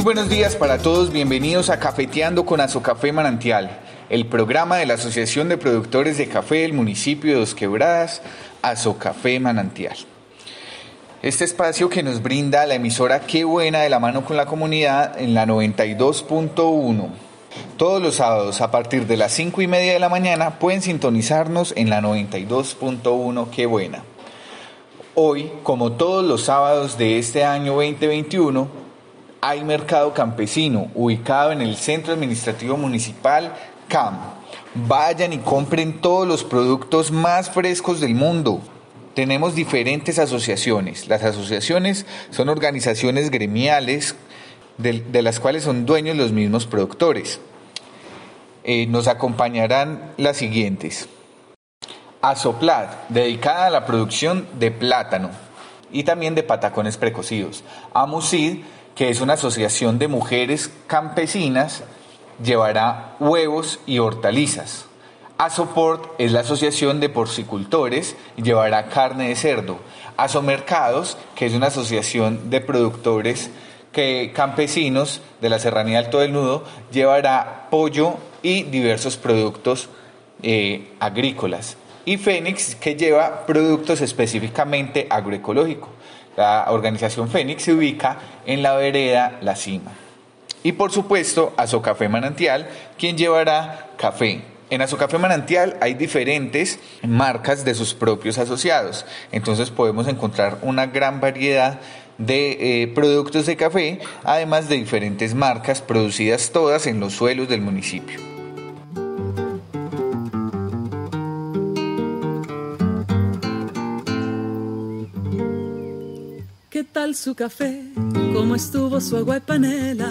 Muy buenos días para todos, bienvenidos a Cafeteando con Azocafé Manantial, el programa de la Asociación de Productores de Café del municipio de Dos Quebradas, Azocafé Manantial. Este espacio que nos brinda la emisora Qué Buena de la mano con la comunidad en la 92.1. Todos los sábados a partir de las 5 y media de la mañana pueden sintonizarnos en la 92.1 Qué Buena. Hoy, como todos los sábados de este año 2021, hay mercado campesino ubicado en el Centro Administrativo Municipal CAM. Vayan y compren todos los productos más frescos del mundo. Tenemos diferentes asociaciones. Las asociaciones son organizaciones gremiales de, las cuales son dueños los mismos productores. Eh, nos acompañarán las siguientes. Asoplat, dedicada a la producción de plátano y también de patacones precocidos. Amusid, que es una asociación de mujeres campesinas, llevará huevos y hortalizas. Asoport es la asociación de porcicultores y llevará carne de cerdo. Asomercados, que es una asociación de productores que, campesinos de la Serranía Alto del Nudo, llevará pollo y diversos productos eh, agrícolas. Y Fénix, que lleva productos específicamente agroecológicos. La organización Fénix se ubica en la vereda La Cima. Y por supuesto, Azocafé Manantial, quien llevará café. En Azocafé Manantial hay diferentes marcas de sus propios asociados. Entonces podemos encontrar una gran variedad de eh, productos de café, además de diferentes marcas producidas todas en los suelos del municipio. ¿Qué tal su café? ¿Cómo estuvo su agua y panela?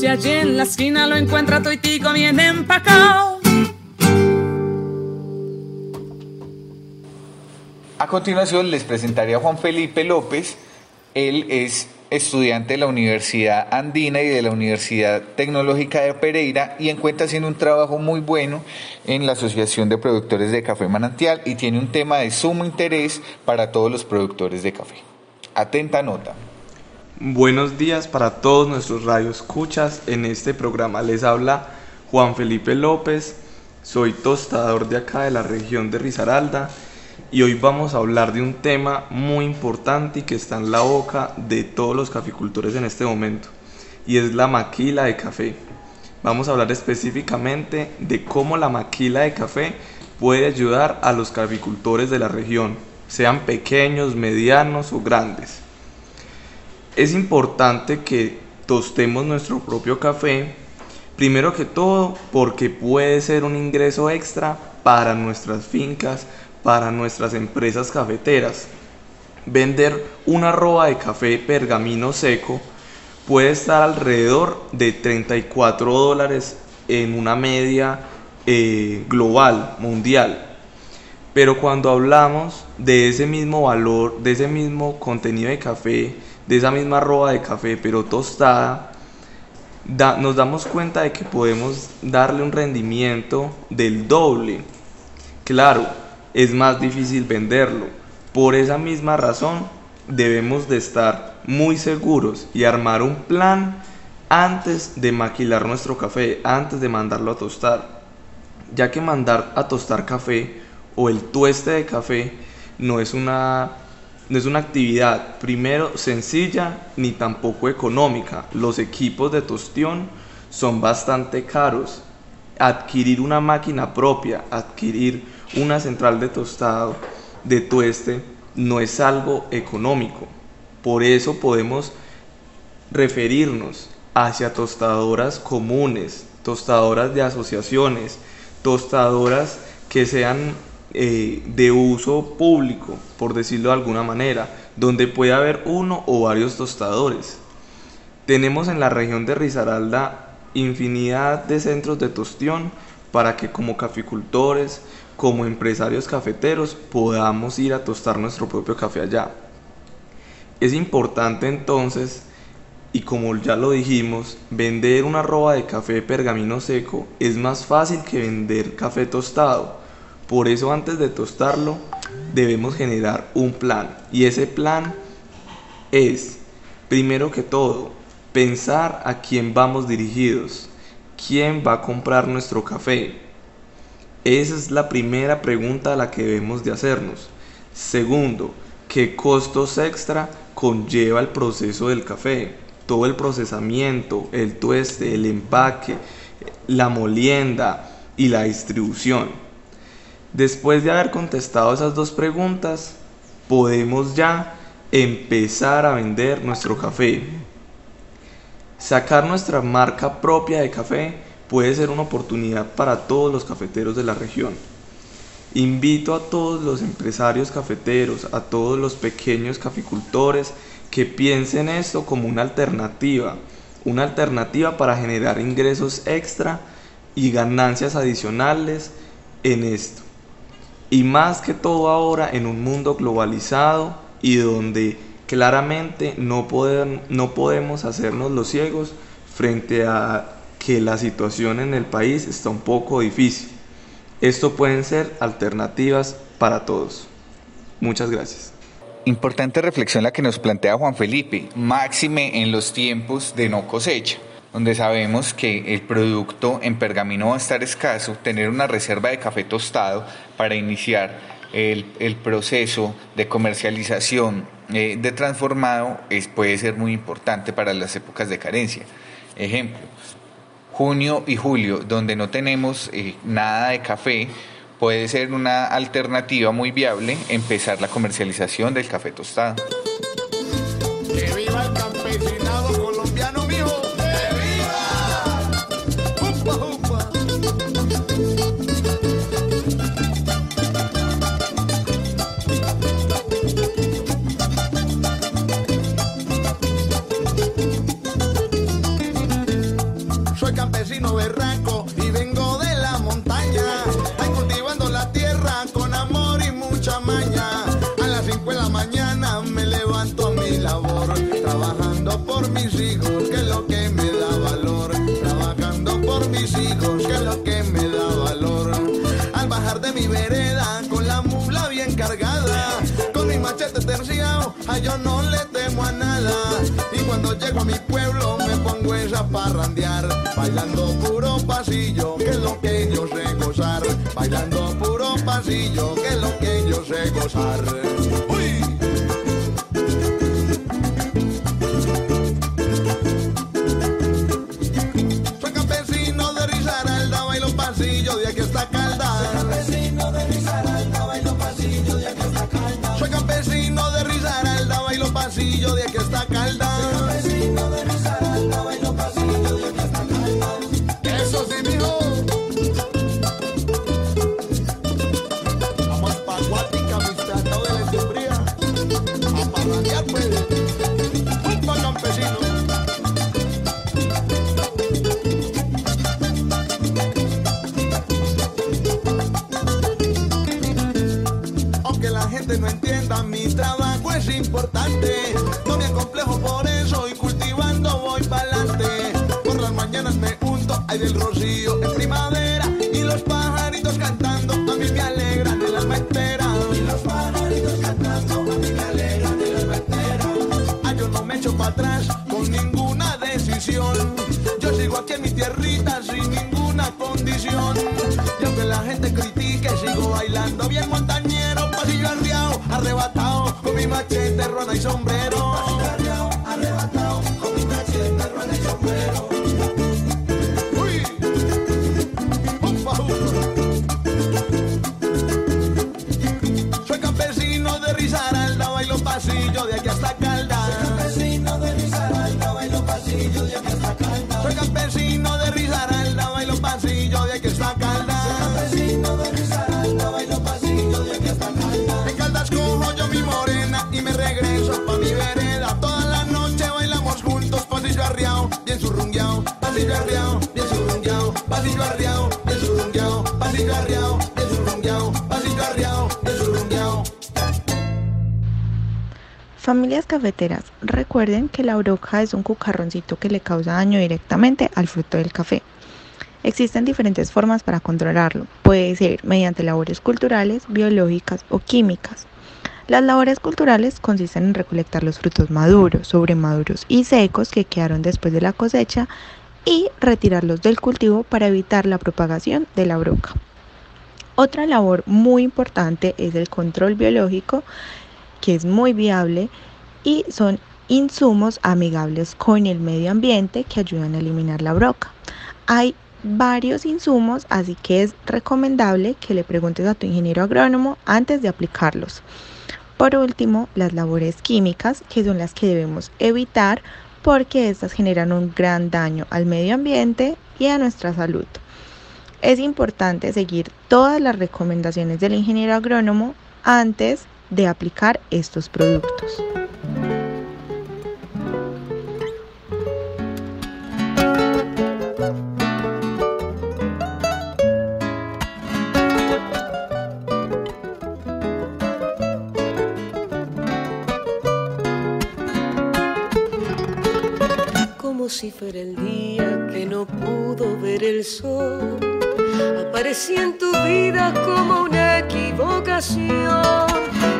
Si allí en la esquina lo encuentra toitico bien empacao. A continuación les presentaré a Juan Felipe López. Él es estudiante de la Universidad Andina y de la Universidad Tecnológica de Pereira y encuentra haciendo un trabajo muy bueno en la Asociación de Productores de Café Manantial y tiene un tema de sumo interés para todos los productores de café. Atenta nota. Buenos días para todos nuestros radioescuchas. En este programa les habla Juan Felipe López. Soy tostador de acá de la región de Risaralda y hoy vamos a hablar de un tema muy importante y que está en la boca de todos los caficultores en este momento y es la maquila de café. Vamos a hablar específicamente de cómo la maquila de café puede ayudar a los caficultores de la región, sean pequeños, medianos o grandes. Es importante que tostemos nuestro propio café, primero que todo porque puede ser un ingreso extra para nuestras fincas, para nuestras empresas cafeteras. Vender una roba de café pergamino seco puede estar alrededor de 34 dólares en una media eh, global, mundial. Pero cuando hablamos de ese mismo valor, de ese mismo contenido de café, de esa misma roba de café, pero tostada, nos damos cuenta de que podemos darle un rendimiento del doble. Claro, es más difícil venderlo. Por esa misma razón, debemos de estar muy seguros y armar un plan antes de maquilar nuestro café, antes de mandarlo a tostar. Ya que mandar a tostar café o el tueste de café no es una no es una actividad primero sencilla ni tampoco económica. Los equipos de tostión son bastante caros. Adquirir una máquina propia, adquirir una central de tostado, de tueste, no es algo económico. Por eso podemos referirnos hacia tostadoras comunes, tostadoras de asociaciones, tostadoras que sean eh, de uso público, por decirlo de alguna manera, donde puede haber uno o varios tostadores. Tenemos en la región de Risaralda infinidad de centros de tostión para que como caficultores, como empresarios cafeteros, podamos ir a tostar nuestro propio café allá. Es importante entonces, y como ya lo dijimos, vender una roba de café pergamino seco es más fácil que vender café tostado. Por eso antes de tostarlo debemos generar un plan. Y ese plan es, primero que todo, pensar a quién vamos dirigidos. ¿Quién va a comprar nuestro café? Esa es la primera pregunta a la que debemos de hacernos. Segundo, ¿qué costos extra conlleva el proceso del café, todo el procesamiento, el tueste, el empaque, la molienda y la distribución. Después de haber contestado esas dos preguntas, podemos ya empezar a vender nuestro café. Sacar nuestra marca propia de café puede ser una oportunidad para todos los cafeteros de la región. Invito a todos los empresarios cafeteros, a todos los pequeños caficultores que piensen esto como una alternativa, una alternativa para generar ingresos extra y ganancias adicionales en esto. Y más que todo ahora en un mundo globalizado y donde claramente no, no podemos hacernos los ciegos frente a que la situación en el país está un poco difícil. Esto pueden ser alternativas para todos. Muchas gracias. Importante reflexión la que nos plantea Juan Felipe, máxime en los tiempos de no cosecha, donde sabemos que el producto en pergamino va a estar escaso, tener una reserva de café tostado para iniciar el, proceso de comercialización eh, de transformado es, puede ser muy importante para las épocas de carencia. Ejemplo, junio y julio, donde no tenemos eh, nada de café, puede ser una alternativa muy viable empezar la comercialización del café tostado. Ay, yo no le temo a nada. Y cuando llego a mi pueblo me pongo esa parrandear. Bailando puro pasillo, que es lo que yo sé gozar. Bailando puro pasillo, que es lo que yo sé gozar. Soy campesino de Risaralda, bailo pasillo de aquí está calda. Pasillo de aquí está calda. Hay del rocío en primavera. Y los pajaritos cantando a mí me alegran el alma entera. Y los pajaritos cantando a mí me alegran el alma entera. Ah, yo no me echo para atrás con ninguna decisión. Yo sigo aquí en mi tierrita sin ninguna condición. Y aunque la gente critique, sigo bailando bien montañero, pasillo arriado, arrebatado, con mi machete, ruana y sombrero. Familias cafeteras, recuerden que la broca es un cucarroncito que le causa daño directamente al fruto del café. Existen diferentes formas para controlarlo. Puede ser mediante labores culturales, biológicas o químicas. Las labores culturales consisten en recolectar los frutos maduros, sobremaduros y secos que quedaron después de la cosecha y retirarlos del cultivo para evitar la propagación de la broca. Otra labor muy importante es el control biológico, que es muy viable y son insumos amigables con el medio ambiente que ayudan a eliminar la broca. Hay varios insumos, así que es recomendable que le preguntes a tu ingeniero agrónomo antes de aplicarlos. Por último, las labores químicas, que son las que debemos evitar porque estas generan un gran daño al medio ambiente y a nuestra salud. Es importante seguir todas las recomendaciones del ingeniero agrónomo antes de aplicar estos productos. como si fuera el día que no pudo ver el sol. Aparecí en tu vida como una equivocación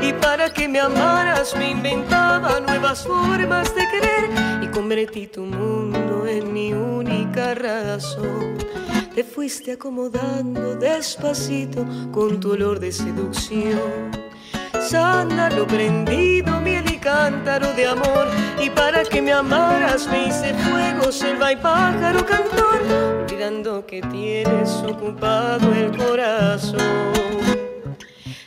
y para que me amaras me inventaba nuevas formas de querer y convertí tu mundo en mi única razón. Te fuiste acomodando despacito con tu olor de seducción sándalo prendido, miel y cántaro de amor. Y para que me amaras me hice fuego, selva y pájaro cantor, olvidando que tienes ocupado el corazón.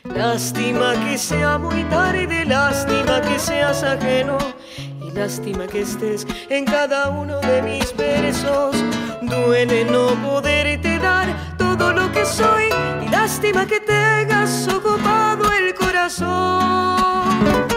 Lástima que sea muy tarde, lástima que seas ajeno. Y lástima que estés en cada uno de mis versos. Duele no poderte dar todo lo que soy. Y lástima que tengas ocupado el corazón.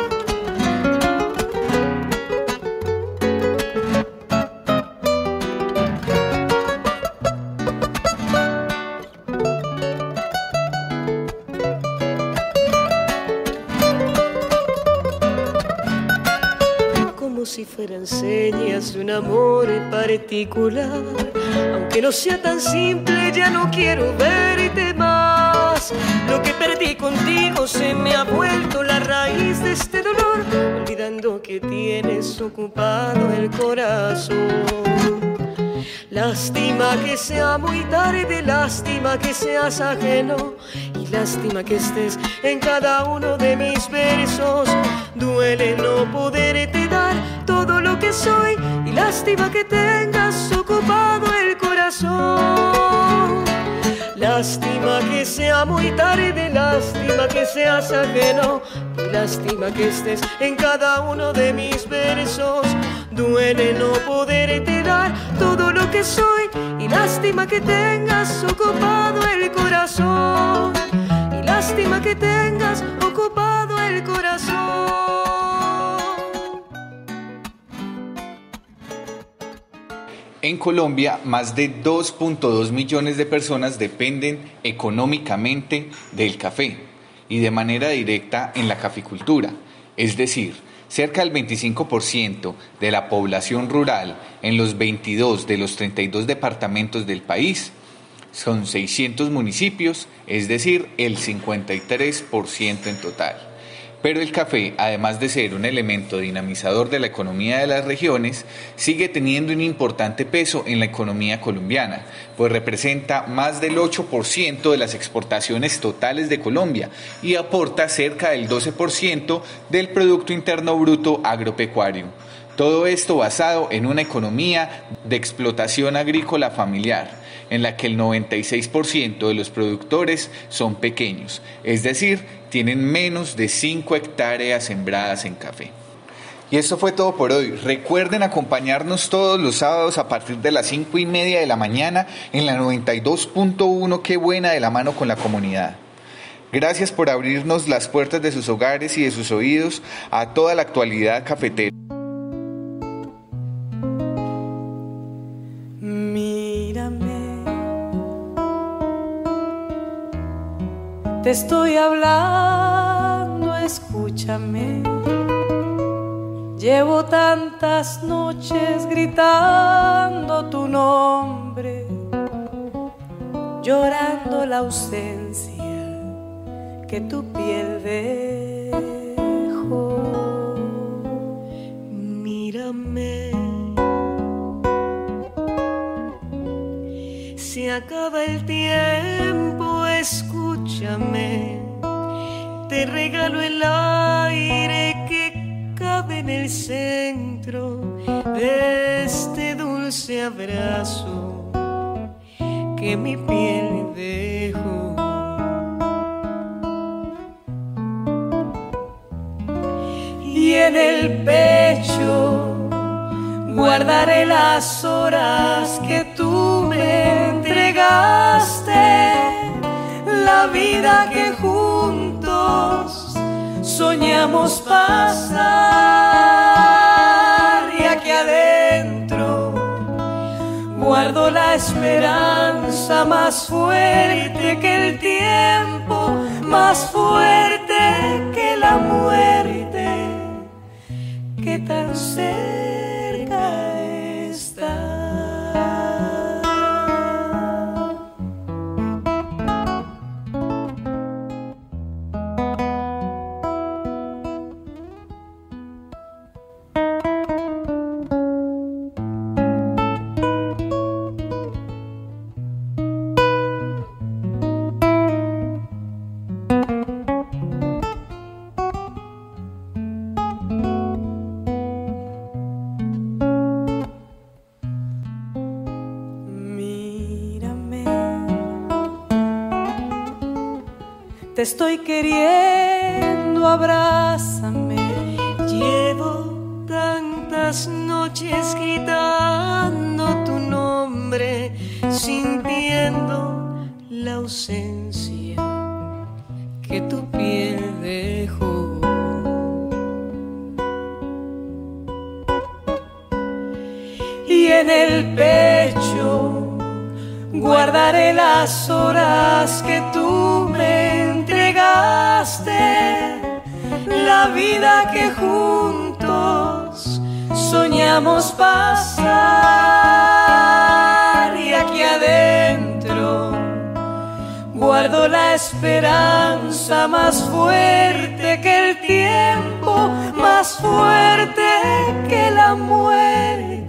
Aunque no sea tan simple, ya no quiero verte más. Lo que perdí contigo se me ha vuelto la raíz de este dolor, olvidando que tienes ocupado el corazón. Lástima que sea muy tarde, lástima que seas ajeno y lástima que estés en cada uno de mis versos. Duele no poderte dar todo lo que soy y lástima que tengas ocupado el corazón. Lástima que sea muy tarde, lástima que seas ajeno, lástima que estés en cada uno de mis versos. Duele no poderte dar todo lo que soy y lástima que tengas ocupado el corazón. Y lástima que tengas ocupado el corazón. En Colombia, más de 2.2 millones de personas dependen económicamente del café y de manera directa en la caficultura. Es decir, cerca del 25% de la población rural en los 22 de los 32 departamentos del país son 600 municipios, es decir, el 53% en total. Pero el café, además de ser un elemento dinamizador de la economía de las regiones, sigue teniendo un importante peso en la economía colombiana, pues representa más del 8% de las exportaciones totales de Colombia y aporta cerca del 12% del Producto Interno Bruto agropecuario. Todo esto basado en una economía de explotación agrícola familiar en la que el 96% de los productores son pequeños, es decir, tienen menos de 5 hectáreas sembradas en café. Y esto fue todo por hoy. Recuerden acompañarnos todos los sábados a partir de las 5 y media de la mañana en la 92.1 Qué buena de la mano con la comunidad. Gracias por abrirnos las puertas de sus hogares y de sus oídos a toda la actualidad cafetera. Te estoy hablando, escúchame. Llevo tantas noches gritando tu nombre, llorando la ausencia que tu piel dejó. Mírame. Se acaba el tiempo, escúchame te regalo el aire que cabe en el centro de este dulce abrazo que mi piel dejó. Y en el pecho guardaré las horas que tú me entregaste vida que juntos soñamos pasar. Y aquí adentro guardo la esperanza más fuerte que el tiempo, más fuerte que la muerte, que tan cerca estoy queriendo, abrázame. Llevo tantas noches gritando tu nombre, sintiendo la ausencia que tu piel dejó. Y en el pecho guardaré las horas que tú me la vida que juntos soñamos pasar. Y aquí adentro guardo la esperanza más fuerte que el tiempo, más fuerte que la muerte.